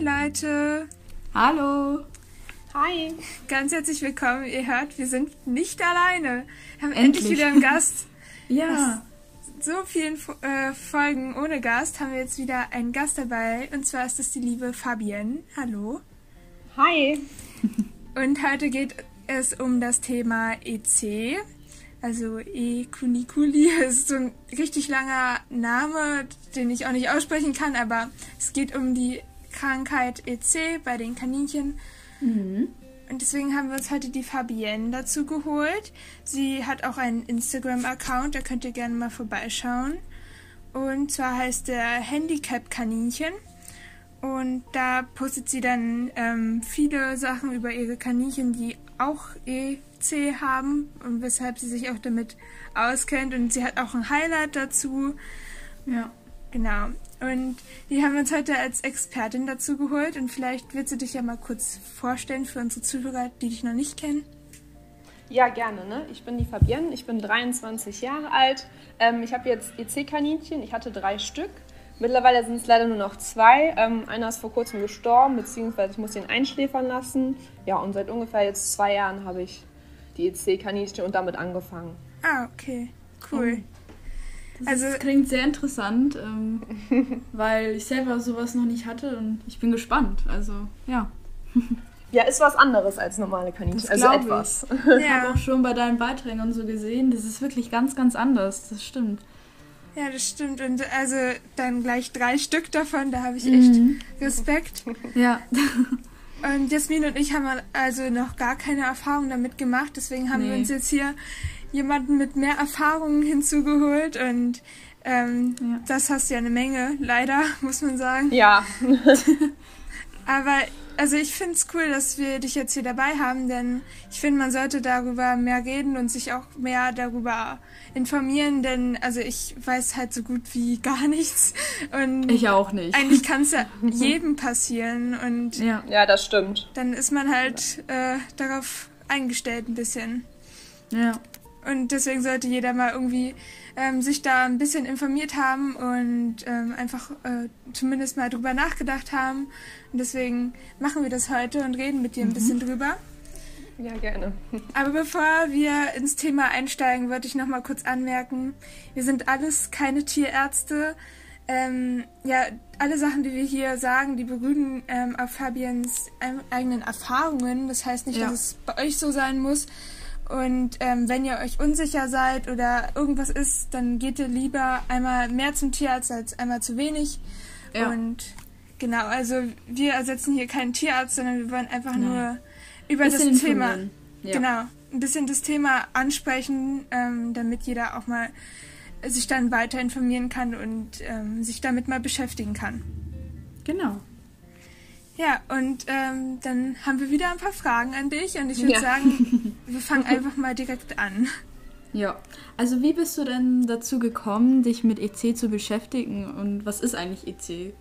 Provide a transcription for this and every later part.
Leute. Hallo. Hi. Ganz herzlich willkommen. Ihr hört, wir sind nicht alleine. Wir haben endlich, endlich wieder einen Gast. ja. Nach so vielen äh, Folgen ohne Gast haben wir jetzt wieder einen Gast dabei. Und zwar ist das die liebe Fabienne. Hallo. Hi. Und heute geht es um das Thema EC. Also E-Kunikuli ist so ein richtig langer Name, den ich auch nicht aussprechen kann, aber es geht um die Krankheit EC bei den Kaninchen. Mhm. Und deswegen haben wir uns heute die Fabienne dazu geholt. Sie hat auch einen Instagram-Account, da könnt ihr gerne mal vorbeischauen. Und zwar heißt der Handicap-Kaninchen. Und da postet sie dann ähm, viele Sachen über ihre Kaninchen, die auch EC haben und weshalb sie sich auch damit auskennt. Und sie hat auch ein Highlight dazu. Ja. Genau. Und die haben wir uns heute als Expertin dazu geholt. Und vielleicht willst du dich ja mal kurz vorstellen für unsere Zuhörer, die dich noch nicht kennen. Ja, gerne. Ne? Ich bin die Fabienne, ich bin 23 Jahre alt. Ähm, ich habe jetzt EC-Kaninchen, ich hatte drei Stück. Mittlerweile sind es leider nur noch zwei. Ähm, einer ist vor kurzem gestorben, beziehungsweise ich muss ihn einschläfern lassen. Ja, und seit ungefähr jetzt zwei Jahren habe ich die EC-Kaninchen und damit angefangen. Ah, okay. Cool. Das also klingt sehr interessant, ähm, weil ich selber sowas noch nicht hatte und ich bin gespannt. Also, ja. Ja, ist was anderes als normale Kaninchen. Das also etwas. Ich, ja. ich habe auch schon bei deinen Beiträgen und so gesehen, das ist wirklich ganz, ganz anders. Das stimmt. Ja, das stimmt. Und also dann gleich drei Stück davon, da habe ich echt mhm. Respekt. Ja. Und Jasmin und ich haben also noch gar keine Erfahrung damit gemacht, deswegen haben nee. wir uns jetzt hier jemanden mit mehr Erfahrungen hinzugeholt und ähm, ja. das hast ja eine Menge, leider, muss man sagen. Ja. Aber also ich finde es cool, dass wir dich jetzt hier dabei haben, denn ich finde, man sollte darüber mehr reden und sich auch mehr darüber informieren, denn also ich weiß halt so gut wie gar nichts. Und ich auch nicht. Eigentlich kann es ja jedem passieren und ja. ja, das stimmt. Dann ist man halt äh, darauf eingestellt ein bisschen. Ja. Und deswegen sollte jeder mal irgendwie ähm, sich da ein bisschen informiert haben und ähm, einfach äh, zumindest mal drüber nachgedacht haben. Und deswegen machen wir das heute und reden mit dir ein mhm. bisschen drüber. Ja, gerne. Aber bevor wir ins Thema einsteigen, wollte ich noch mal kurz anmerken, wir sind alles keine Tierärzte. Ähm, ja, alle Sachen, die wir hier sagen, die berühren ähm, auf Fabians eigenen Erfahrungen. Das heißt nicht, ja. dass es bei euch so sein muss. Und ähm, wenn ihr euch unsicher seid oder irgendwas ist, dann geht ihr lieber einmal mehr zum Tierarzt als einmal zu wenig. Ja. Und genau, also wir ersetzen hier keinen Tierarzt, sondern wir wollen einfach Nein. nur über das Thema, ja. genau, ein bisschen das Thema ansprechen, ähm, damit jeder auch mal sich dann weiter informieren kann und ähm, sich damit mal beschäftigen kann. Genau. Ja, und ähm, dann haben wir wieder ein paar Fragen an dich und ich würde ja. sagen, wir fangen einfach mal direkt an. Ja, also wie bist du denn dazu gekommen, dich mit EC zu beschäftigen und was ist eigentlich EC?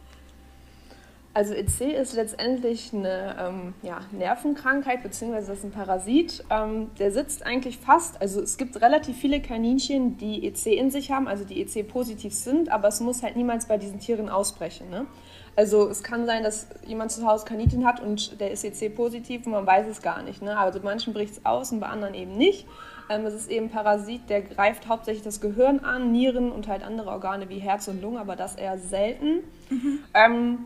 Also EC ist letztendlich eine ähm, ja, Nervenkrankheit, beziehungsweise das ist ein Parasit. Ähm, der sitzt eigentlich fast, also es gibt relativ viele Kaninchen, die EC in sich haben, also die EC positiv sind, aber es muss halt niemals bei diesen Tieren ausbrechen. Ne? Also es kann sein, dass jemand zu Hause Kaninchen hat und der ist EC positiv und man weiß es gar nicht. Ne? Also manchen bricht es aus und bei anderen eben nicht. Ähm, es ist eben ein Parasit, der greift hauptsächlich das Gehirn an, Nieren und halt andere Organe wie Herz und Lunge, aber das eher selten. Mhm. Ähm,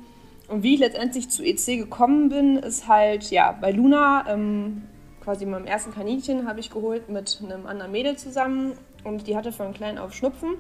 und wie ich letztendlich zu EC gekommen bin, ist halt, ja, bei Luna, ähm, quasi meinem ersten Kaninchen, habe ich geholt mit einem anderen Mädel zusammen und die hatte von klein auf Schnupfen.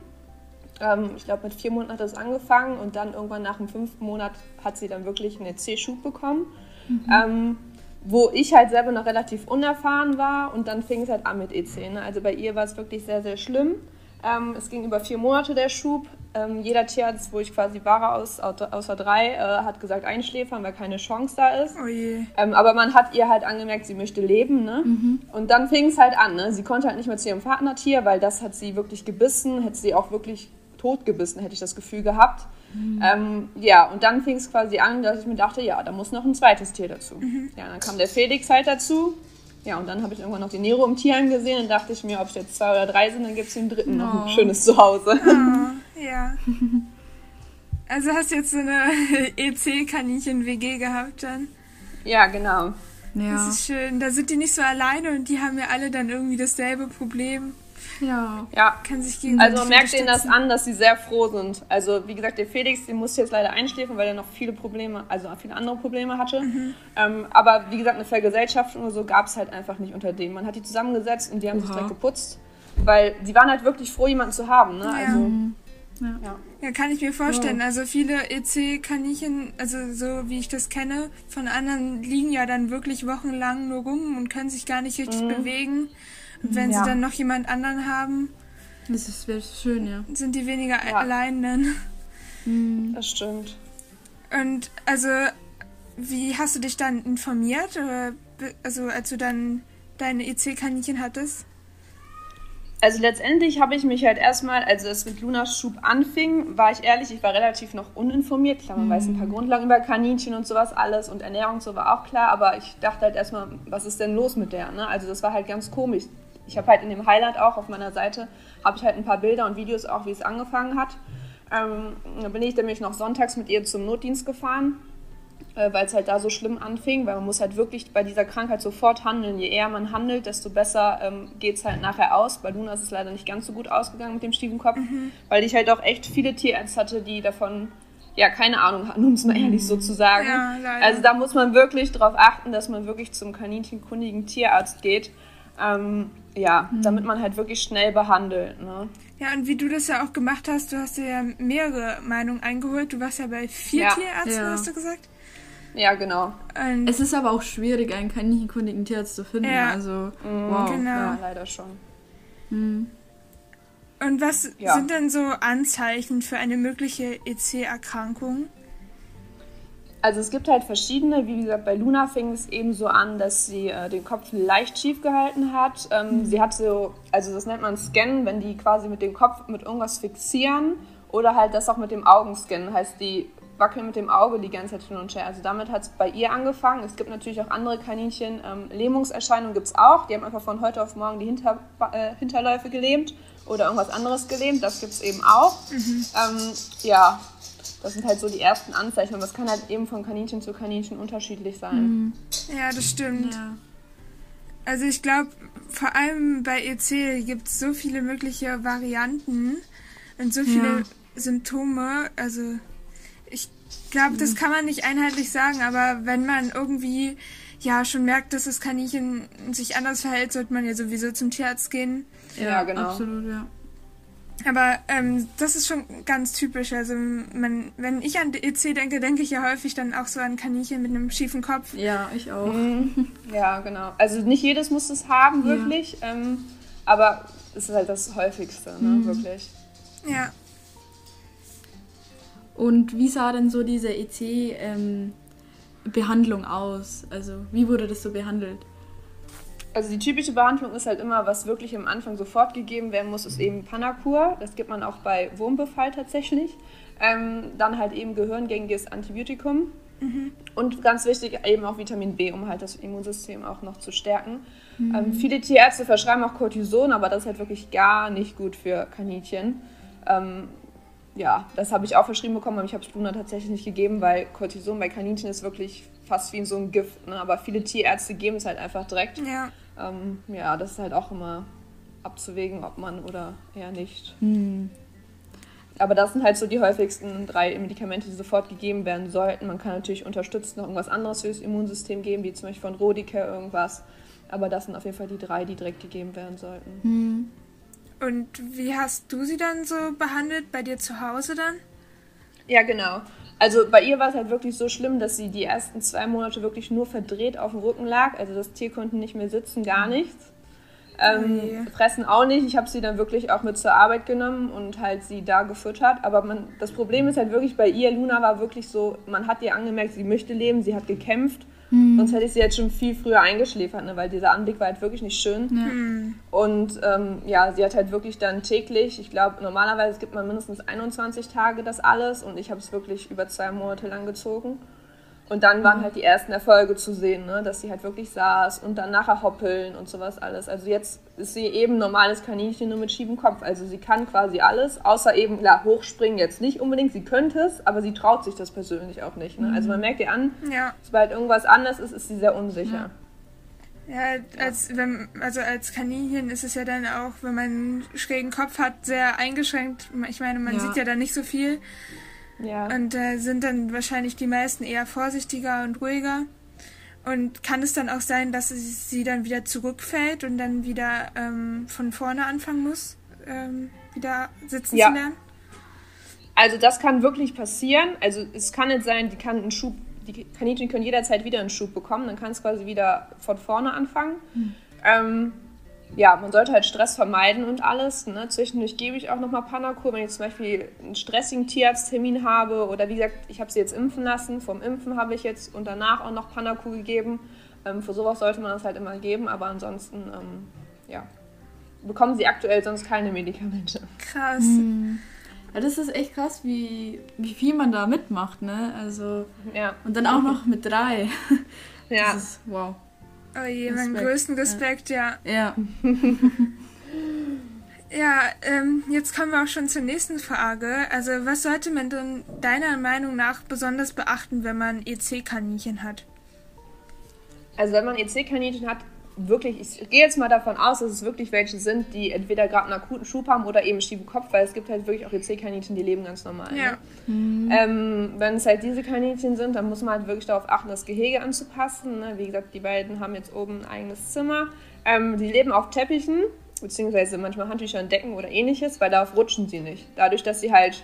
Ähm, ich glaube, mit vier Monaten hat das angefangen und dann irgendwann nach dem fünften Monat hat sie dann wirklich einen C-Schub bekommen. Mhm. Ähm, wo ich halt selber noch relativ unerfahren war und dann fing es halt an mit EC. Ne? Also bei ihr war es wirklich sehr, sehr schlimm. Ähm, es ging über vier Monate der Schub. Ähm, jeder Tierarzt, wo ich quasi war, aus, außer drei, äh, hat gesagt einschläfern, weil keine Chance da ist. Oh ähm, aber man hat ihr halt angemerkt, sie möchte leben. Ne? Mhm. Und dann fing es halt an. Ne? Sie konnte halt nicht mehr zu ihrem Partnertier, weil das hat sie wirklich gebissen, hätte sie auch wirklich totgebissen, hätte ich das Gefühl gehabt. Mhm. Ähm, ja, und dann fing es quasi an, dass ich mir dachte, ja, da muss noch ein zweites Tier dazu. Mhm. Ja, dann kam der Felix halt dazu. Ja, und dann habe ich irgendwann noch den Nero im Tierheim gesehen und dachte ich mir, ob es jetzt zwei oder drei sind, dann gibt es den dritten oh. noch ein oh. schönes Zuhause. Oh, ja. Also hast du jetzt so eine EC-Kaninchen-WG gehabt dann? Ja, genau. Ja. Das ist schön. Da sind die nicht so alleine und die haben ja alle dann irgendwie dasselbe Problem. Ja. ja. Kann sich gegenseitig Also man merkt denen das an, dass sie sehr froh sind. Also wie gesagt, der Felix, den musste jetzt leider einschläfen, weil er noch viele Probleme, also viele andere Probleme hatte. Mhm. Ähm, aber wie gesagt, eine Vergesellschaftung oder so gab es halt einfach nicht unter denen. Man hat die zusammengesetzt und die haben Oha. sich direkt geputzt. Weil sie waren halt wirklich froh, jemanden zu haben. Ne? Ja. Also, ja. ja. ja. kann ich mir vorstellen. Ja. Also viele EC-Kaninchen, also so wie ich das kenne, von anderen liegen ja dann wirklich wochenlang nur rum und können sich gar nicht richtig mhm. bewegen. Und wenn sie dann noch jemand anderen haben, das wäre schön, ja. Sind die weniger allein dann. Mhm. Das stimmt. Und also, wie hast du dich dann informiert? Oder, also als du dann deine EC-Kaninchen hattest? Also letztendlich habe ich mich halt erstmal, als es mit Lunas Schub anfing, war ich ehrlich, ich war relativ noch uninformiert. Klar, man mhm. weiß ein paar mhm. Grundlagen über Kaninchen und sowas alles und Ernährung und so war auch klar, aber ich dachte halt erstmal, was ist denn los mit der? Ne? Also das war halt ganz komisch. Ich habe halt in dem Highlight auch auf meiner Seite, habe ich halt ein paar Bilder und Videos auch, wie es angefangen hat. Ähm, da bin ich nämlich noch sonntags mit ihr zum Notdienst gefahren äh, weil es halt da so schlimm anfing, weil man muss halt wirklich bei dieser Krankheit sofort handeln. Je eher man handelt, desto besser ähm, geht es halt nachher aus. Bei Luna ist es leider nicht ganz so gut ausgegangen mit dem Stiefelkopf, mhm. weil ich halt auch echt viele Tierärzte hatte, die davon ja keine Ahnung hatten, um es mal ehrlich so zu sagen. Ja, also da muss man wirklich darauf achten, dass man wirklich zum kaninchenkundigen Tierarzt geht. Ähm, ja, mhm. damit man halt wirklich schnell behandelt. Ne? Ja, und wie du das ja auch gemacht hast, du hast dir ja mehrere Meinungen eingeholt. Du warst ja bei vier ja. Tierärzten, ja. hast du gesagt? Ja, genau. Und es ist aber auch schwierig, einen kaninchenkundigen Tierarzt zu finden. Ja. Also, mhm, wow. Genau. Ja, leider schon. Mhm. Und was ja. sind denn so Anzeichen für eine mögliche EC-Erkrankung? Also es gibt halt verschiedene. Wie gesagt, bei Luna fing es eben so an, dass sie äh, den Kopf leicht schief gehalten hat. Ähm, mhm. Sie hat so, also das nennt man Scannen, wenn die quasi mit dem Kopf mit irgendwas fixieren oder halt das auch mit dem Augen scannen. Heißt, die wackeln mit dem Auge die ganze Zeit hin und her. Also damit hat es bei ihr angefangen. Es gibt natürlich auch andere Kaninchen. Ähm, Lähmungserscheinungen gibt es auch. Die haben einfach von heute auf morgen die Hinter, äh, Hinterläufe gelähmt oder irgendwas anderes gelähmt. Das gibt es eben auch. Mhm. Ähm, ja, das sind halt so die ersten Anzeichen. Aber es kann halt eben von Kaninchen zu Kaninchen unterschiedlich sein. Mhm. Ja, das stimmt. Ja. Also ich glaube, vor allem bei EC gibt es so viele mögliche Varianten und so viele ja. Symptome. Also ich glaube, das kann man nicht einheitlich sagen, aber wenn man irgendwie ja schon merkt, dass das Kaninchen sich anders verhält, sollte man ja sowieso zum Tierarzt gehen. Ja, ja genau. Absolut, ja. Aber ähm, das ist schon ganz typisch. Also man, wenn ich an EC denke, denke ich ja häufig dann auch so an Kaninchen mit einem schiefen Kopf. Ja, ich auch. Mhm. Ja, genau. Also nicht jedes muss es haben, wirklich. Ja. Ähm, aber es ist halt das häufigste, ne? Mhm. wirklich. Ja. Und wie sah denn so diese EC-Behandlung ähm, aus? Also wie wurde das so behandelt? Also die typische Behandlung ist halt immer, was wirklich am Anfang sofort gegeben werden muss, ist eben Panakur. Das gibt man auch bei Wurmbefall tatsächlich. Ähm, dann halt eben gehirngängiges Antibiotikum. Mhm. Und ganz wichtig eben auch Vitamin B, um halt das Immunsystem auch noch zu stärken. Mhm. Ähm, viele Tierärzte verschreiben auch Cortison, aber das ist halt wirklich gar nicht gut für Kaninchen. Ähm, ja, das habe ich auch verschrieben bekommen, aber ich habe es Luna tatsächlich nicht gegeben, weil Cortison bei Kaninchen ist wirklich fast wie so ein Gift. Ne? Aber viele Tierärzte geben es halt einfach direkt. Ja. Ähm, ja, das ist halt auch immer abzuwägen, ob man oder eher nicht. Hm. Aber das sind halt so die häufigsten drei Medikamente, die sofort gegeben werden sollten. Man kann natürlich unterstützend noch irgendwas anderes fürs Immunsystem geben, wie zum Beispiel von Rodicare irgendwas. Aber das sind auf jeden Fall die drei, die direkt gegeben werden sollten. Hm. Und wie hast du sie dann so behandelt? Bei dir zu Hause dann? Ja, genau. Also bei ihr war es halt wirklich so schlimm, dass sie die ersten zwei Monate wirklich nur verdreht auf dem Rücken lag. Also das Tier konnte nicht mehr sitzen, gar mhm. nichts. Ähm, oh fressen auch nicht. Ich habe sie dann wirklich auch mit zur Arbeit genommen und halt sie da gefüttert. Aber man, das Problem ist halt wirklich bei ihr, Luna war wirklich so, man hat ihr angemerkt, sie möchte leben, sie hat gekämpft Mhm. Sonst hätte ich sie jetzt schon viel früher eingeschläfert, ne? weil dieser Anblick war halt wirklich nicht schön. Ja. Mhm. Und ähm, ja, sie hat halt wirklich dann täglich, ich glaube, normalerweise gibt man mindestens 21 Tage das alles und ich habe es wirklich über zwei Monate lang gezogen. Und dann waren halt die ersten Erfolge zu sehen, ne? dass sie halt wirklich saß und dann nachher hoppeln und sowas alles. Also jetzt ist sie eben normales Kaninchen nur mit schiebem Kopf. Also sie kann quasi alles, außer eben, ja, hochspringen jetzt nicht unbedingt. Sie könnte es, aber sie traut sich das persönlich auch nicht. Ne? Also man merkt ihr an, ja. sobald irgendwas anders ist, ist sie sehr unsicher. Ja. Ja, als wenn, also als Kaninchen ist es ja dann auch, wenn man einen schrägen Kopf hat, sehr eingeschränkt. Ich meine, man ja. sieht ja da nicht so viel. Ja. Und äh, sind dann wahrscheinlich die meisten eher vorsichtiger und ruhiger. Und kann es dann auch sein, dass sie dann wieder zurückfällt und dann wieder ähm, von vorne anfangen muss, ähm, wieder sitzen ja. zu lernen? Also das kann wirklich passieren. Also es kann nicht sein, die kann einen Schub, die Kaninchen können jederzeit wieder einen Schub bekommen, dann kann es quasi wieder von vorne anfangen. Hm. Ähm, ja, man sollte halt Stress vermeiden und alles. Ne? Zwischendurch gebe ich auch nochmal Panakur, wenn ich zum Beispiel einen stressigen Tierarzttermin habe oder wie gesagt, ich habe sie jetzt impfen lassen. Vom Impfen habe ich jetzt und danach auch noch Panakur gegeben. Ähm, für sowas sollte man das halt immer geben, aber ansonsten, ähm, ja, bekommen sie aktuell sonst keine Medikamente. Krass. Mhm. Ja, das ist echt krass, wie, wie viel man da mitmacht, ne? Also, ja. Und dann auch noch mit drei. Ja. Das ist, wow. Oh je, meinen größten Respekt, ja. Ja. Ja, ähm, jetzt kommen wir auch schon zur nächsten Frage. Also, was sollte man denn deiner Meinung nach besonders beachten, wenn man EC-Kaninchen hat? Also, wenn man EC-Kaninchen hat, wirklich, ich gehe jetzt mal davon aus, dass es wirklich welche sind, die entweder gerade einen akuten Schub haben oder eben schiefen Kopf, weil es gibt halt wirklich auch EC-Kaninchen, die leben ganz normal. Ja. Ne? Mhm. Ähm, wenn es halt diese Kaninchen sind, dann muss man halt wirklich darauf achten, das Gehege anzupassen. Ne? Wie gesagt, die beiden haben jetzt oben ein eigenes Zimmer. Ähm, die leben auf Teppichen, beziehungsweise manchmal Handtücher und Decken oder ähnliches, weil darauf rutschen sie nicht. Dadurch, dass sie halt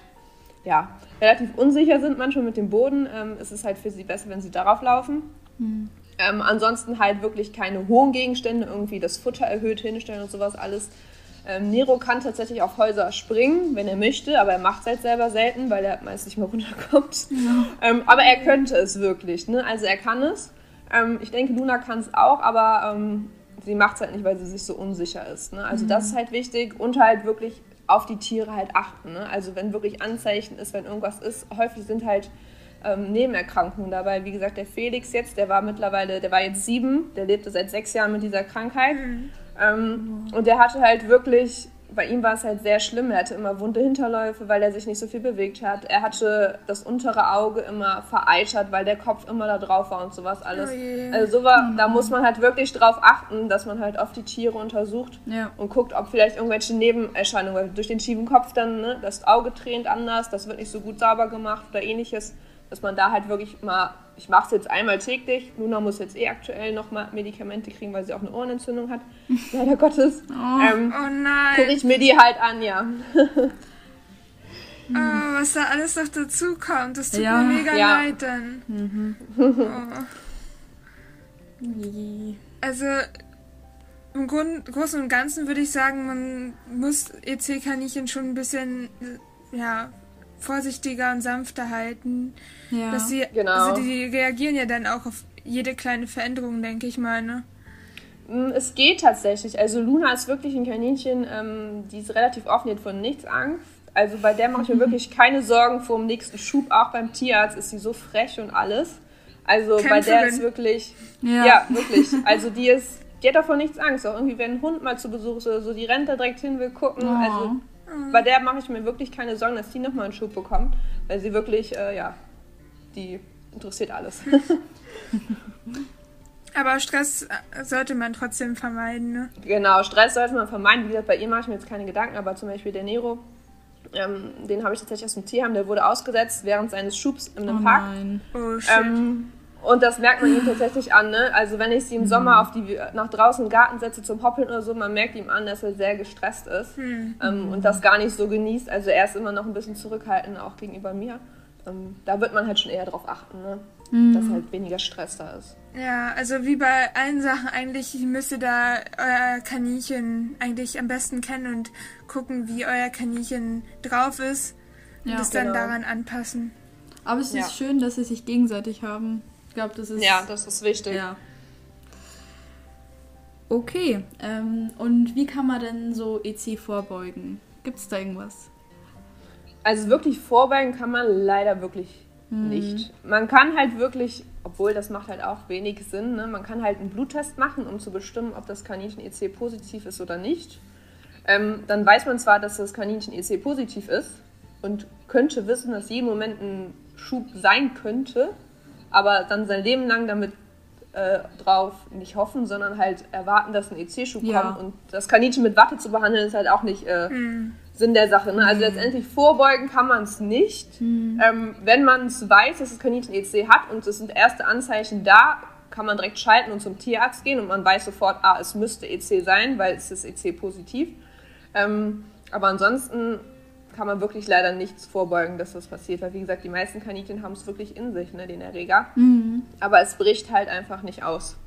ja, relativ unsicher sind manchmal mit dem Boden, ähm, ist es halt für sie besser, wenn sie darauf laufen. Mhm. Ähm, ansonsten halt wirklich keine hohen Gegenstände, irgendwie das Futter erhöht hinstellen und sowas alles. Ähm, Nero kann tatsächlich auf Häuser springen, wenn er möchte, aber er macht es halt selber selten, weil er meist nicht mehr runterkommt. Ja. Ähm, aber er könnte es wirklich, ne? also er kann es. Ähm, ich denke, Luna kann es auch, aber ähm, sie macht es halt nicht, weil sie sich so unsicher ist. Ne? Also mhm. das ist halt wichtig und halt wirklich auf die Tiere halt achten. Ne? Also wenn wirklich Anzeichen ist, wenn irgendwas ist, häufig sind halt ähm, Nebenerkrankungen dabei. Wie gesagt, der Felix jetzt, der war mittlerweile, der war jetzt sieben, der lebte seit sechs Jahren mit dieser Krankheit. Mhm. Ähm, und der hatte halt wirklich, bei ihm war es halt sehr schlimm. Er hatte immer wunde Hinterläufe, weil er sich nicht so viel bewegt hat. Er hatte das untere Auge immer vereitert, weil der Kopf immer da drauf war und sowas alles. Oh also so war, da muss man halt wirklich drauf achten, dass man halt oft die Tiere untersucht ja. und guckt, ob vielleicht irgendwelche Nebenerscheinungen, weil durch den schiefen Kopf dann, ne, das Auge tränt anders, das wird nicht so gut sauber gemacht oder ähnliches dass man da halt wirklich mal, ich mache es jetzt einmal täglich, Luna muss jetzt eh aktuell noch mal Medikamente kriegen, weil sie auch eine Ohrenentzündung hat, leider Gottes. Oh, ähm, oh nein. Gucke ich mir die halt an, ja. Oh, was da alles noch dazu kommt, das tut ja. mir mega ja. leid dann. Mhm. Oh. Also im Grund, Großen und Ganzen würde ich sagen, man muss EC-Kaninchen schon ein bisschen ja, vorsichtiger und sanfter halten. Ja, dass sie, genau. Also die reagieren ja dann auch auf jede kleine Veränderung, denke ich mal, ne? Mm, es geht tatsächlich. Also Luna ist wirklich ein Kaninchen, ähm, die ist relativ offen, die hat von nichts Angst. Also bei der mache ich mir wirklich keine Sorgen vor dem nächsten Schub. Auch beim Tierarzt ist sie so frech und alles. Also Kämpferin. bei der ist wirklich, ja. ja. wirklich. Also die ist, die hat davon nichts Angst. Auch irgendwie, wenn ein Hund mal zu Besuch ist oder so, die rennt da direkt hin, will gucken. Oh. Also Mhm. Bei der mache ich mir wirklich keine Sorgen, dass die nochmal einen Schub bekommt, weil sie wirklich, äh, ja, die interessiert alles. Aber Stress äh, sollte man trotzdem vermeiden, ne? Genau, Stress sollte man vermeiden. Wie gesagt, bei ihr mache ich mir jetzt keine Gedanken, aber zum Beispiel der Nero, ähm, den habe ich tatsächlich aus dem Tierheim, der wurde ausgesetzt während seines Schubs in einem oh Park. Nein. Oh, shit. Ähm, und das merkt man ihm tatsächlich an. Ne? Also wenn ich sie im mhm. Sommer auf die, nach draußen im Garten setze zum Hoppeln oder so, man merkt ihm an, dass er sehr gestresst ist mhm. ähm, und das gar nicht so genießt. Also er ist immer noch ein bisschen zurückhaltend, auch gegenüber mir. Ähm, da wird man halt schon eher darauf achten, ne? mhm. dass halt weniger Stress da ist. Ja, also wie bei allen Sachen eigentlich müsst ihr da euer Kaninchen eigentlich am besten kennen und gucken, wie euer Kaninchen drauf ist und ja, es dann genau. daran anpassen. Aber es ist ja. schön, dass sie sich gegenseitig haben glaube, das ist. Ja, das ist wichtig. Ja. Okay, ähm, und wie kann man denn so EC vorbeugen? Gibt es da irgendwas? Also wirklich vorbeugen kann man leider wirklich mhm. nicht. Man kann halt wirklich, obwohl das macht halt auch wenig Sinn, ne? man kann halt einen Bluttest machen, um zu bestimmen, ob das Kaninchen EC positiv ist oder nicht. Ähm, dann weiß man zwar, dass das Kaninchen EC positiv ist und könnte wissen, dass jeden Moment ein Schub sein könnte, aber dann sein Leben lang damit äh, drauf nicht hoffen, sondern halt erwarten, dass ein EC-Schub ja. kommt. Und das Kaninchen mit Watte zu behandeln, ist halt auch nicht äh, mhm. Sinn der Sache. Ne? Also mhm. letztendlich vorbeugen kann man es nicht. Mhm. Ähm, wenn man es weiß, dass das Kaninchen EC hat und es sind erste Anzeichen da, kann man direkt schalten und zum Tierarzt gehen und man weiß sofort, ah, es müsste EC sein, weil es ist EC positiv. Ähm, aber ansonsten kann man wirklich leider nichts vorbeugen, dass das passiert. Weil, wie gesagt, die meisten Kaninchen haben es wirklich in sich, ne, den Erreger. Mhm. Aber es bricht halt einfach nicht aus.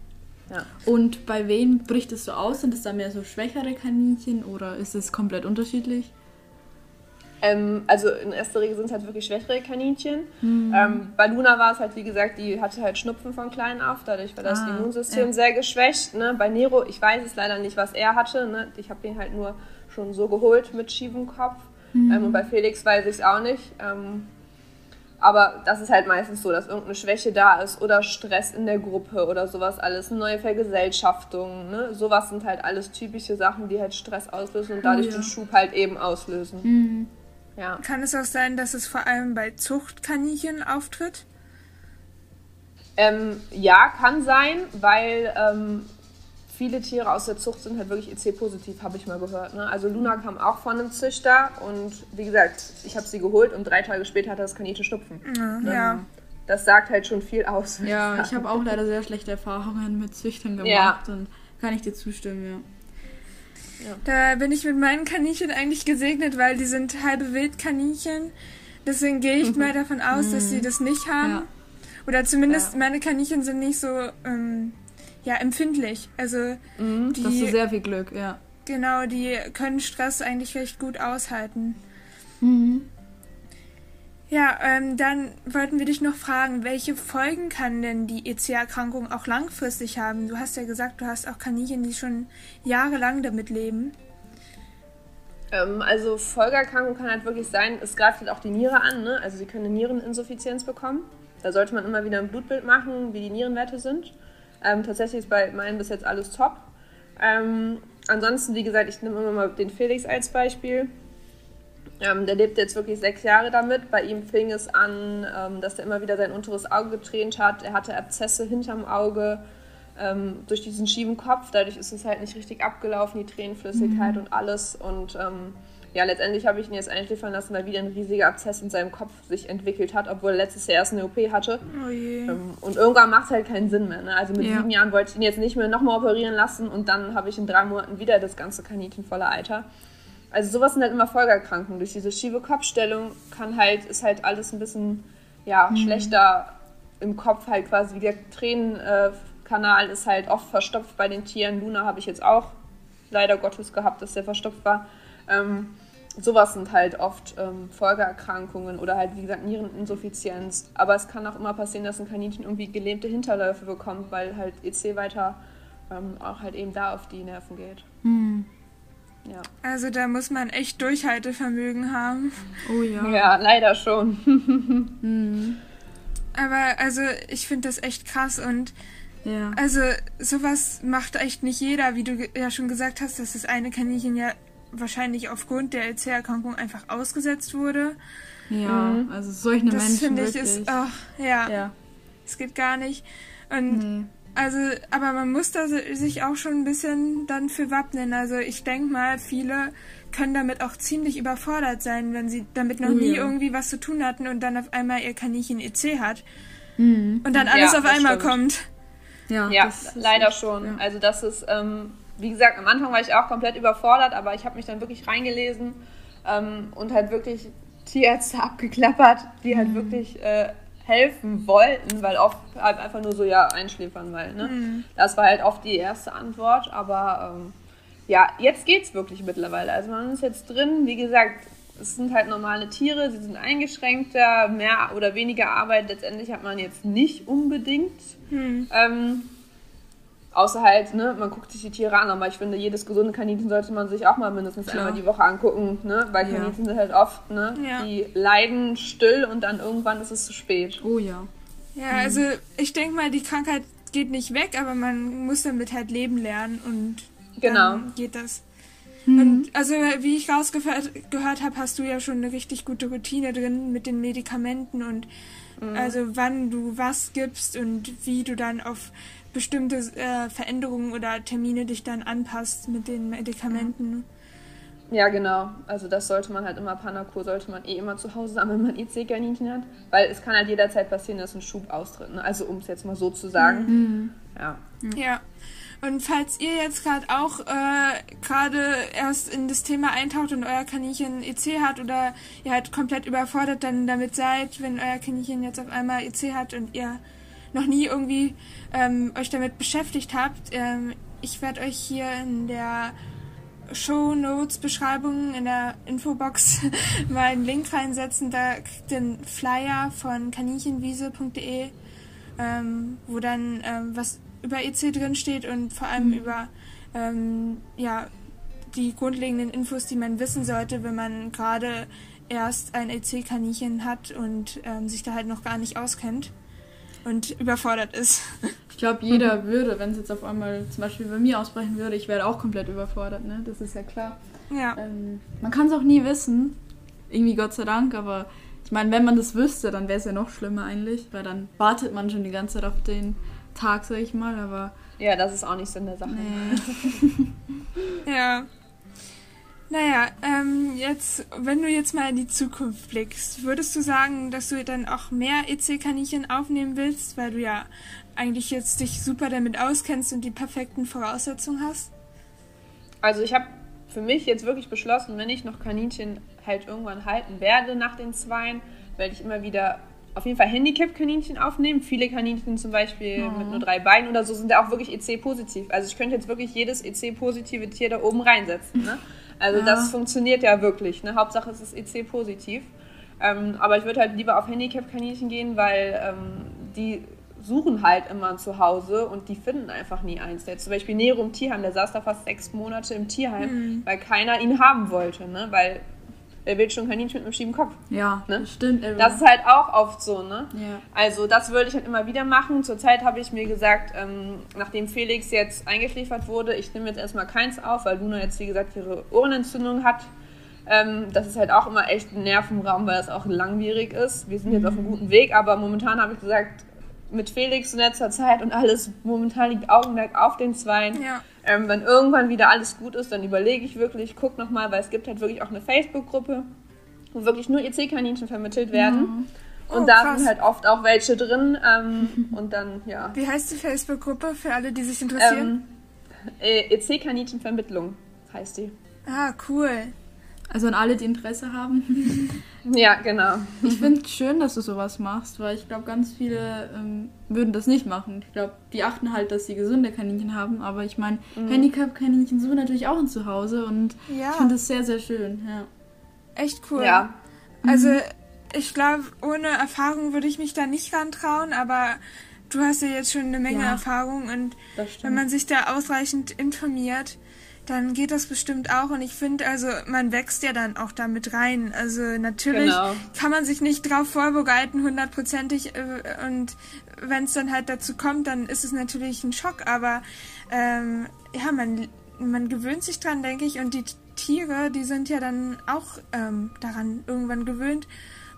Ja. Und bei wem bricht es so aus? Sind es da mehr so schwächere Kaninchen oder ist es komplett unterschiedlich? Ähm, also in erster Regel sind es halt wirklich schwächere Kaninchen. Mhm. Ähm, bei Luna war es halt, wie gesagt, die hatte halt Schnupfen von klein auf, dadurch war das ah, Immunsystem ja. sehr geschwächt. Ne? Bei Nero, ich weiß es leider nicht, was er hatte. Ne? Ich habe den halt nur schon so geholt mit schiefem Kopf. Mhm. Ähm, und bei Felix weiß ich es auch nicht. Ähm, aber das ist halt meistens so, dass irgendeine Schwäche da ist oder Stress in der Gruppe oder sowas alles, eine neue Vergesellschaftung. Ne? Sowas sind halt alles typische Sachen, die halt Stress auslösen und dadurch oh, ja. den Schub halt eben auslösen. Mhm. Ja. Kann es auch sein, dass es vor allem bei Zuchtkaninchen auftritt? Ähm, ja, kann sein, weil ähm, viele Tiere aus der Zucht sind halt wirklich EC-positiv, habe ich mal gehört. Ne? Also Luna kam auch von einem Züchter und wie gesagt, ich habe sie geholt und drei Tage später hatte das Kaninchen Schnupfen. Ja. Ähm, ja. Das sagt halt schon viel aus. Ja, ich habe auch leider sehr schlechte Erfahrungen mit Züchtern gemacht ja. und kann ich dir zustimmen, ja. ja. Da bin ich mit meinen Kaninchen eigentlich gesegnet, weil die sind halbe Wildkaninchen. Deswegen gehe ich mhm. mal davon aus, dass sie mhm. das nicht haben. Ja. Oder zumindest meine Kaninchen sind nicht so ähm, ja, empfindlich. Also mhm, die, hast du sehr viel Glück, ja. Genau, die können Stress eigentlich recht gut aushalten. Mhm. Ja, ähm, dann wollten wir dich noch fragen, welche Folgen kann denn die EC-Erkrankung auch langfristig haben? Du hast ja gesagt, du hast auch Kaninchen, die schon jahrelang damit leben. Ähm, also Folgeerkrankung kann halt wirklich sein, es greift halt auch die Niere an, ne? Also sie können eine Niereninsuffizienz bekommen. Da sollte man immer wieder ein Blutbild machen, wie die Nierenwerte sind. Ähm, tatsächlich ist bei meinen bis jetzt alles top. Ähm, ansonsten, wie gesagt, ich nehme immer mal den Felix als Beispiel. Ähm, der lebt jetzt wirklich sechs Jahre damit. Bei ihm fing es an, ähm, dass er immer wieder sein unteres Auge getränt hat. Er hatte Abzesse hinterm Auge ähm, durch diesen schiefen Kopf. Dadurch ist es halt nicht richtig abgelaufen, die Tränenflüssigkeit mhm. und alles. Und ähm, ja, letztendlich habe ich ihn jetzt einschläfern lassen, weil wieder ein riesiger Abszess in seinem Kopf sich entwickelt hat, obwohl er letztes Jahr erst eine OP hatte. Oh. Ähm, und irgendwann macht es halt keinen Sinn mehr. Ne? Also mit ja. sieben Jahren wollte ich ihn jetzt nicht mehr nochmal operieren lassen und dann habe ich in drei Monaten wieder das ganze Kaninchen voller Eiter. Also sowas sind halt immer Folgeerkrankungen. Durch diese schiefe Kopfstellung kann halt, ist halt alles ein bisschen ja, mhm. schlechter im Kopf halt quasi. Wie der Tränenkanal ist halt oft verstopft bei den Tieren. Luna habe ich jetzt auch leider Gottes gehabt, dass der verstopft war. Ähm, sowas sind halt oft ähm, Folgeerkrankungen oder halt, wie gesagt, Niereninsuffizienz. Aber es kann auch immer passieren, dass ein Kaninchen irgendwie gelähmte Hinterläufe bekommt, weil halt EC weiter ähm, auch halt eben da auf die Nerven geht. Hm. Ja. Also da muss man echt Durchhaltevermögen haben. Oh ja. Ja, leider schon. hm. Aber also ich finde das echt krass und ja. also sowas macht echt nicht jeder, wie du ja schon gesagt hast, dass das eine Kaninchen ja wahrscheinlich aufgrund der LC-Erkrankung einfach ausgesetzt wurde. Ja, mhm. also solche das Menschen. Das finde ich ist, oh, ja, ja. Es geht gar nicht. Und nee. also, aber man muss da sich auch schon ein bisschen dann für wappnen. Also ich denke mal, viele können damit auch ziemlich überfordert sein, wenn sie damit noch oh, nie ja. irgendwie was zu tun hatten und dann auf einmal ihr Kaninchen EC hat. Mhm. Und dann alles ja, auf einmal stimmt. kommt. Ja, ja leider schon. Also das ist ähm, wie gesagt, am Anfang war ich auch komplett überfordert, aber ich habe mich dann wirklich reingelesen ähm, und halt wirklich Tierärzte abgeklappert, die halt mhm. wirklich äh, helfen wollten, weil oft halt einfach nur so, ja, einschläfern, weil, ne? Mhm. Das war halt oft die erste Antwort, aber ähm, ja, jetzt geht's wirklich mittlerweile. Also man ist jetzt drin, wie gesagt, es sind halt normale Tiere, sie sind eingeschränkter, mehr oder weniger Arbeit letztendlich hat man jetzt nicht unbedingt. Mhm. Ähm, Außer halt, ne, man guckt sich die Tiere an, aber ich finde, jedes gesunde Kaninchen sollte man sich auch mal mindestens Klar. einmal die Woche angucken, ne? Weil Kaninchen ja. sind halt oft, ne, ja. die leiden still und dann irgendwann ist es zu spät. Oh ja. Ja, mhm. also ich denke mal, die Krankheit geht nicht weg, aber man muss damit halt leben lernen und genau. dann geht das. Mhm. Und also wie ich rausgehört habe, hast du ja schon eine richtig gute Routine drin mit den Medikamenten und mhm. also wann du was gibst und wie du dann auf bestimmte äh, Veränderungen oder Termine dich dann anpasst mit den Medikamenten. Ja, genau. Also das sollte man halt immer, Panakur sollte man eh immer zu Hause haben, wenn man EC-Kaninchen hat. Weil es kann halt jederzeit passieren, dass ein Schub austritt. Ne? Also um es jetzt mal so zu sagen. Mhm. Ja. Ja. Und falls ihr jetzt gerade auch äh, gerade erst in das Thema eintaucht und euer Kaninchen EC hat oder ihr halt komplett überfordert dann damit seid, wenn euer Kaninchen jetzt auf einmal EC hat und ihr noch nie irgendwie ähm, euch damit beschäftigt habt, ähm, ich werde euch hier in der Show Notes Beschreibung in der Infobox mal einen Link reinsetzen. Da kriegt ihr einen Flyer von kaninchenwiese.de, ähm, wo dann ähm, was über EC drin steht und vor allem mhm. über ähm, ja, die grundlegenden Infos, die man wissen sollte, wenn man gerade erst ein EC-Kaninchen hat und ähm, sich da halt noch gar nicht auskennt und überfordert ist. Ich glaube, jeder würde, wenn es jetzt auf einmal zum Beispiel bei mir ausbrechen würde, ich wäre auch komplett überfordert, ne? Das ist ja klar. Ja. Ähm, man kann es auch nie wissen, irgendwie Gott sei Dank, aber ich meine, wenn man das wüsste, dann wäre es ja noch schlimmer eigentlich, weil dann wartet man schon die ganze Zeit auf den Tag, sag ich mal, aber. Ja, das ist auch nicht Sinn der Sache. Nee. ja. Naja, ähm, jetzt, wenn du jetzt mal in die Zukunft blickst, würdest du sagen, dass du dann auch mehr EC-Kaninchen aufnehmen willst, weil du ja eigentlich jetzt dich super damit auskennst und die perfekten Voraussetzungen hast? Also ich habe für mich jetzt wirklich beschlossen, wenn ich noch Kaninchen halt irgendwann halten werde nach den Zweien, werde ich immer wieder auf jeden Fall Handicap-Kaninchen aufnehmen. Viele Kaninchen zum Beispiel mhm. mit nur drei Beinen oder so sind ja auch wirklich EC-positiv. Also ich könnte jetzt wirklich jedes EC-positive Tier da oben reinsetzen. Ne? Also ja. das funktioniert ja wirklich. Ne? Hauptsache es ist EC-positiv. Ähm, aber ich würde halt lieber auf Handicap-Kaninchen gehen, weil ähm, die suchen halt immer zu Hause und die finden einfach nie eins. Der zum Beispiel Nero im Tierheim, der saß da fast sechs Monate im Tierheim, mhm. weil keiner ihn haben wollte. Ne? Weil er will schon Kaninchen mit einem schiefen Kopf. Ja, ne? stimmt. Das ist halt auch oft so, ne? Ja. Also das würde ich halt immer wieder machen. Zurzeit habe ich mir gesagt, ähm, nachdem Felix jetzt eingeschläfert wurde, ich nehme jetzt erstmal keins auf, weil Luna jetzt, wie gesagt, ihre Ohrenentzündung hat. Ähm, das ist halt auch immer echt ein Nervenraum, weil das auch langwierig ist. Wir sind jetzt mhm. auf einem guten Weg, aber momentan habe ich gesagt, mit Felix in letzter Zeit und alles, momentan liegt Augenmerk auf den Zweien. Ja. Ähm, wenn irgendwann wieder alles gut ist, dann überlege ich wirklich, guck nochmal, weil es gibt halt wirklich auch eine Facebook-Gruppe, wo wirklich nur EC-Kaninchen vermittelt werden. Mhm. Und oh, da krass. sind halt oft auch welche drin. Ähm, und dann, ja. Wie heißt die Facebook-Gruppe für alle, die sich interessieren? Ähm, EC-Kaninchenvermittlung heißt die. Ah, cool. Also an alle, die Interesse haben. ja, genau. Ich finde es schön, dass du sowas machst, weil ich glaube, ganz viele ähm, würden das nicht machen. Ich glaube, die achten halt, dass sie gesunde Kaninchen haben, aber ich meine, mhm. Handicap-Kaninchen suchen natürlich auch ein Zuhause und ja. ich finde das sehr, sehr schön. Ja. Echt cool. Ja. Also, mhm. ich glaube, ohne Erfahrung würde ich mich da nicht rantrauen, aber du hast ja jetzt schon eine Menge ja, Erfahrung und wenn man sich da ausreichend informiert, dann geht das bestimmt auch. Und ich finde, also man wächst ja dann auch damit rein. Also natürlich genau. kann man sich nicht drauf vorbereiten, hundertprozentig. Äh, und wenn es dann halt dazu kommt, dann ist es natürlich ein Schock. Aber ähm, ja, man, man gewöhnt sich dran, denke ich. Und die Tiere, die sind ja dann auch ähm, daran irgendwann gewöhnt.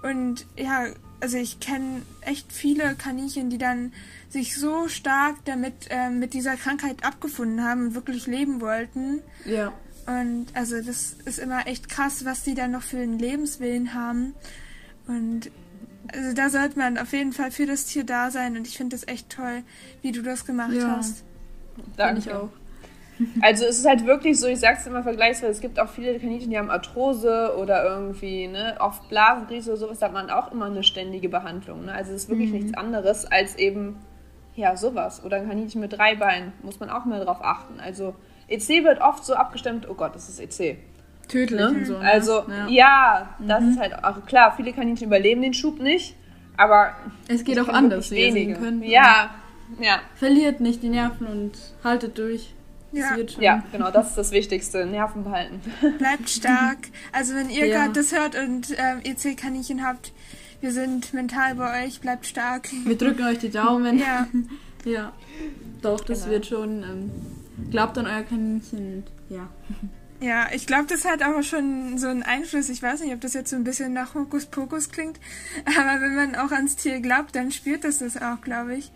Und ja, also ich kenne echt viele Kaninchen, die dann sich so stark damit äh, mit dieser Krankheit abgefunden haben und wirklich leben wollten. Ja. Und also das ist immer echt krass, was die dann noch für einen Lebenswillen haben. Und also da sollte man auf jeden Fall für das Tier da sein. Und ich finde das echt toll, wie du das gemacht ja. hast. Danke. ich auch. Also es ist halt wirklich so, ich sag's immer vergleichsweise, es gibt auch viele Kaninchen, die haben Arthrose oder irgendwie, ne, oft Blasenriese oder sowas, da hat man auch immer eine ständige Behandlung. Ne? Also es ist wirklich mhm. nichts anderes als eben ja, sowas. Oder ein Kaninchen mit drei Beinen, muss man auch mal drauf achten. Also EC wird oft so abgestimmt, oh Gott, das ist EC. Tödlich ne? so. Ne? Also ja, ja das mhm. ist halt auch klar, viele Kaninchen überleben den Schub nicht, aber es geht auch anders, wenige. Können. Ja, ja. verliert nicht die Nerven und haltet durch. Ja. ja, genau, das ist das Wichtigste. Nerven behalten. Bleibt stark. Also wenn ihr ja. gerade das hört und ähm, EC-Kaninchen habt, wir sind mental bei euch, bleibt stark. Wir drücken euch die Daumen. Ja. ja. Doch, das genau. wird schon. Ähm, glaubt an euer Kaninchen. Ja. Ja, ich glaube, das hat auch schon so einen Einfluss. Ich weiß nicht, ob das jetzt so ein bisschen nach Hokuspokus klingt, aber wenn man auch ans Tier glaubt, dann spürt das das auch, glaube ich.